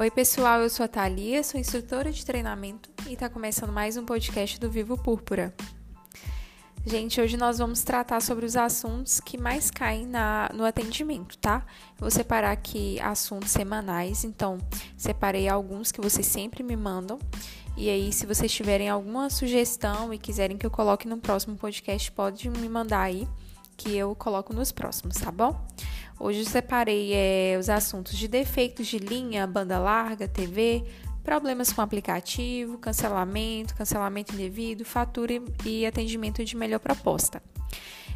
Oi, pessoal, eu sou a Thalia, sou instrutora de treinamento e está começando mais um podcast do Vivo Púrpura. Gente, hoje nós vamos tratar sobre os assuntos que mais caem na, no atendimento, tá? Eu vou separar aqui assuntos semanais, então separei alguns que vocês sempre me mandam. E aí, se vocês tiverem alguma sugestão e quiserem que eu coloque no próximo podcast, pode me mandar aí, que eu coloco nos próximos, tá bom? Hoje eu separei é, os assuntos de defeitos de linha, banda larga, TV, problemas com aplicativo, cancelamento, cancelamento indevido, fatura e atendimento de melhor proposta.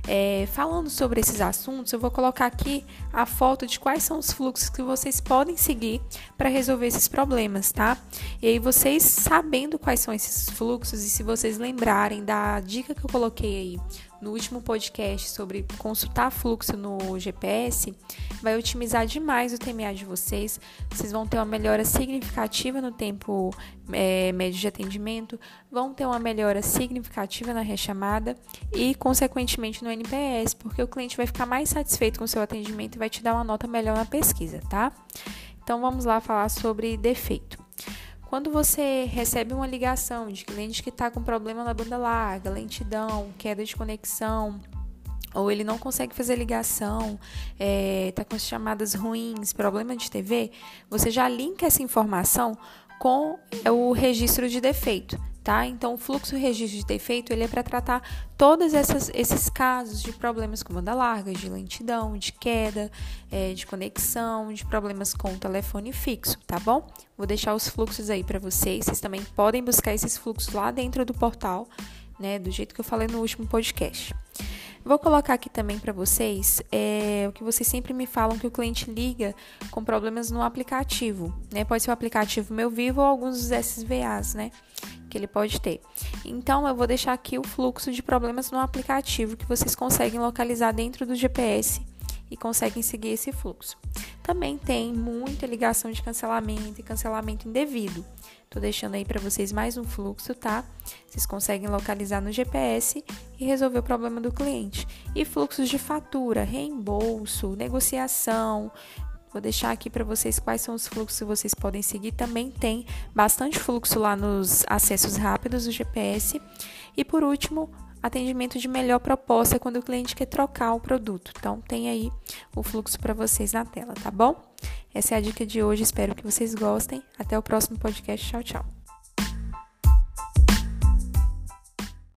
É, falando sobre esses assuntos, eu vou colocar aqui a foto de quais são os fluxos que vocês podem seguir para resolver esses problemas, tá? E aí, vocês sabendo quais são esses fluxos e se vocês lembrarem da dica que eu coloquei aí no último podcast sobre consultar fluxo no GPS, vai otimizar demais o TMA de vocês. Vocês vão ter uma melhora significativa no tempo é, médio de atendimento, vão ter uma melhora significativa na rechamada e, consequentemente, no NPS, porque o cliente vai ficar mais satisfeito com o seu atendimento e vai te dar uma nota melhor na pesquisa, tá? Então vamos lá falar sobre defeito. Quando você recebe uma ligação de cliente que está com problema na banda larga, lentidão, queda de conexão, ou ele não consegue fazer ligação, está é, tá com chamadas ruins, problema de TV, você já linka essa informação com o registro de defeito tá? Então, o fluxo registro de defeito ele é para tratar todos esses casos de problemas com banda larga, de lentidão, de queda, é, de conexão, de problemas com o telefone fixo, tá bom? Vou deixar os fluxos aí para vocês. Vocês também podem buscar esses fluxos lá dentro do portal, né? Do jeito que eu falei no último podcast. Vou colocar aqui também para vocês é, o que vocês sempre me falam que o cliente liga com problemas no aplicativo, né? Pode ser o aplicativo Meu Vivo ou alguns dos SVAs, né? Que ele pode ter. Então, eu vou deixar aqui o fluxo de problemas no aplicativo que vocês conseguem localizar dentro do GPS e conseguem seguir esse fluxo. Também tem muita ligação de cancelamento e cancelamento indevido. Tô deixando aí para vocês mais um fluxo, tá? Vocês conseguem localizar no GPS e resolver o problema do cliente. E fluxos de fatura, reembolso, negociação, Vou deixar aqui para vocês quais são os fluxos que vocês podem seguir. Também tem bastante fluxo lá nos acessos rápidos do GPS. E por último, atendimento de melhor proposta quando o cliente quer trocar o produto. Então, tem aí o fluxo para vocês na tela, tá bom? Essa é a dica de hoje, espero que vocês gostem. Até o próximo podcast. Tchau, tchau.